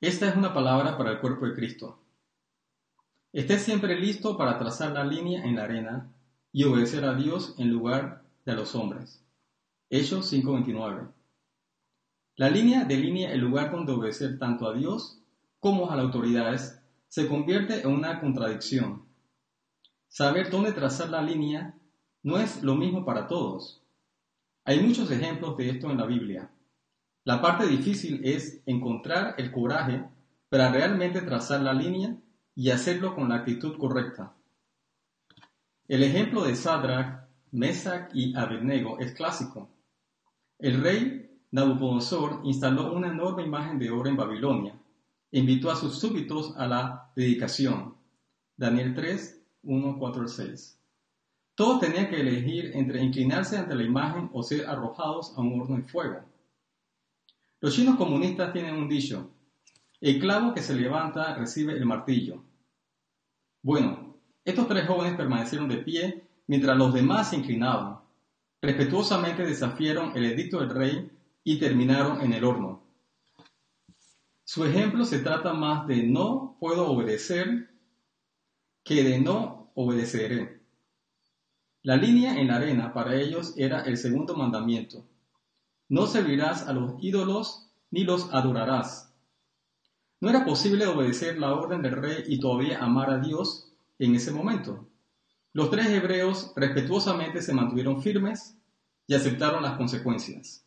Esta es una palabra para el cuerpo de Cristo. Esté siempre listo para trazar la línea en la arena y obedecer a Dios en lugar de a los hombres. Hechos 5:29. La línea delinea el lugar donde obedecer tanto a Dios como a las autoridades se convierte en una contradicción. Saber dónde trazar la línea no es lo mismo para todos. Hay muchos ejemplos de esto en la Biblia. La parte difícil es encontrar el coraje para realmente trazar la línea y hacerlo con la actitud correcta. El ejemplo de Sadrach, Mesach y Abednego es clásico. El rey Nabucodonosor instaló una enorme imagen de oro en Babilonia invitó a sus súbditos a la dedicación. Daniel 3, 1, 4 6. Todos tenían que elegir entre inclinarse ante la imagen o ser arrojados a un horno de fuego. Los chinos comunistas tienen un dicho, el clavo que se levanta recibe el martillo. Bueno, estos tres jóvenes permanecieron de pie mientras los demás se inclinaban. Respetuosamente desafiaron el edicto del rey y terminaron en el horno. Su ejemplo se trata más de no puedo obedecer que de no obedeceré. La línea en la arena para ellos era el segundo mandamiento. No servirás a los ídolos ni los adorarás. No era posible obedecer la orden del rey y todavía amar a Dios en ese momento. Los tres hebreos respetuosamente se mantuvieron firmes y aceptaron las consecuencias.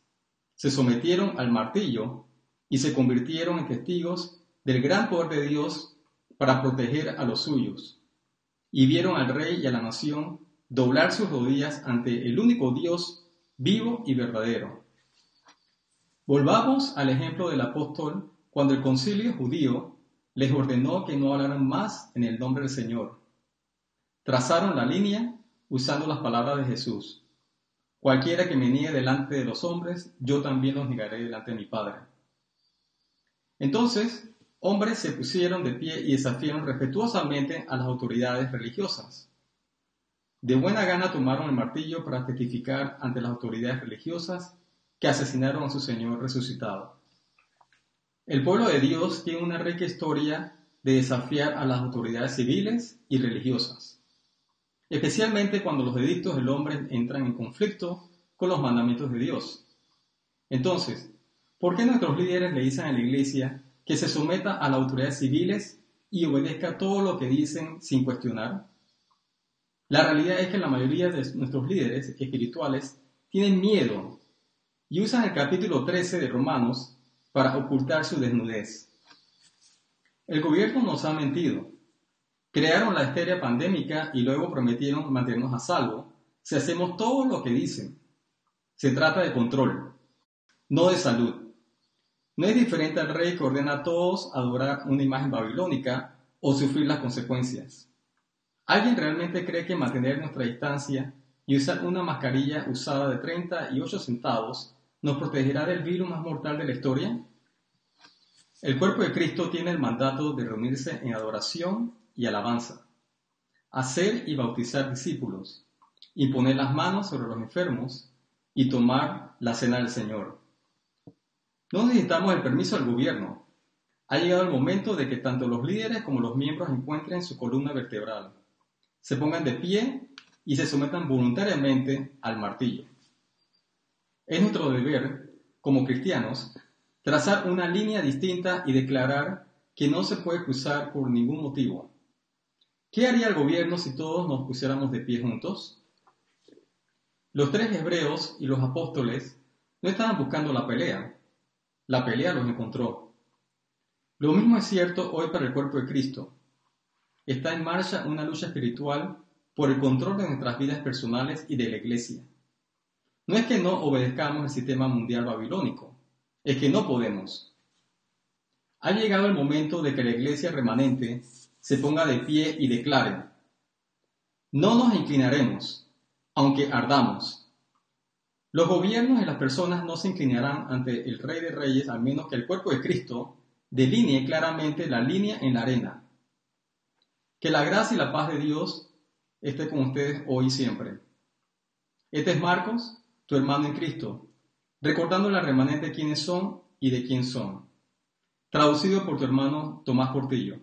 Se sometieron al martillo y se convirtieron en testigos del gran poder de Dios para proteger a los suyos. Y vieron al rey y a la nación doblar sus rodillas ante el único Dios vivo y verdadero. Volvamos al ejemplo del apóstol cuando el concilio judío les ordenó que no hablaran más en el nombre del Señor. Trazaron la línea usando las palabras de Jesús. Cualquiera que me niegue delante de los hombres, yo también los negaré delante de mi Padre. Entonces, hombres se pusieron de pie y desafiaron respetuosamente a las autoridades religiosas. De buena gana tomaron el martillo para testificar ante las autoridades religiosas que asesinaron a su Señor resucitado. El pueblo de Dios tiene una rica historia de desafiar a las autoridades civiles y religiosas, especialmente cuando los edictos del hombre entran en conflicto con los mandamientos de Dios. Entonces, ¿Por qué nuestros líderes le dicen a la iglesia que se someta a las autoridades civiles y obedezca todo lo que dicen sin cuestionar? La realidad es que la mayoría de nuestros líderes espirituales tienen miedo y usan el capítulo 13 de Romanos para ocultar su desnudez. El gobierno nos ha mentido. Crearon la histeria pandémica y luego prometieron mantenernos a salvo si hacemos todo lo que dicen. Se trata de control, no de salud. No es diferente al rey que ordena a todos adorar una imagen babilónica o sufrir las consecuencias. ¿Alguien realmente cree que mantener nuestra distancia y usar una mascarilla usada de 38 centavos nos protegerá del virus más mortal de la historia? El cuerpo de Cristo tiene el mandato de reunirse en adoración y alabanza, hacer y bautizar discípulos, imponer las manos sobre los enfermos y tomar la cena del Señor. No necesitamos el permiso del gobierno. Ha llegado el momento de que tanto los líderes como los miembros encuentren su columna vertebral, se pongan de pie y se sometan voluntariamente al martillo. Es nuestro deber, como cristianos, trazar una línea distinta y declarar que no se puede cruzar por ningún motivo. ¿Qué haría el gobierno si todos nos pusiéramos de pie juntos? Los tres hebreos y los apóstoles no estaban buscando la pelea, la pelea los encontró. Lo mismo es cierto hoy para el cuerpo de Cristo. Está en marcha una lucha espiritual por el control de nuestras vidas personales y de la iglesia. No es que no obedezcamos el sistema mundial babilónico, es que no podemos. Ha llegado el momento de que la iglesia remanente se ponga de pie y declare, no nos inclinaremos, aunque ardamos, los gobiernos y las personas no se inclinarán ante el Rey de Reyes al menos que el cuerpo de Cristo delinee claramente la línea en la arena. Que la gracia y la paz de Dios esté con ustedes hoy y siempre. Este es Marcos, tu hermano en Cristo, recordando la remanente de quiénes son y de quién son. Traducido por tu hermano Tomás Portillo.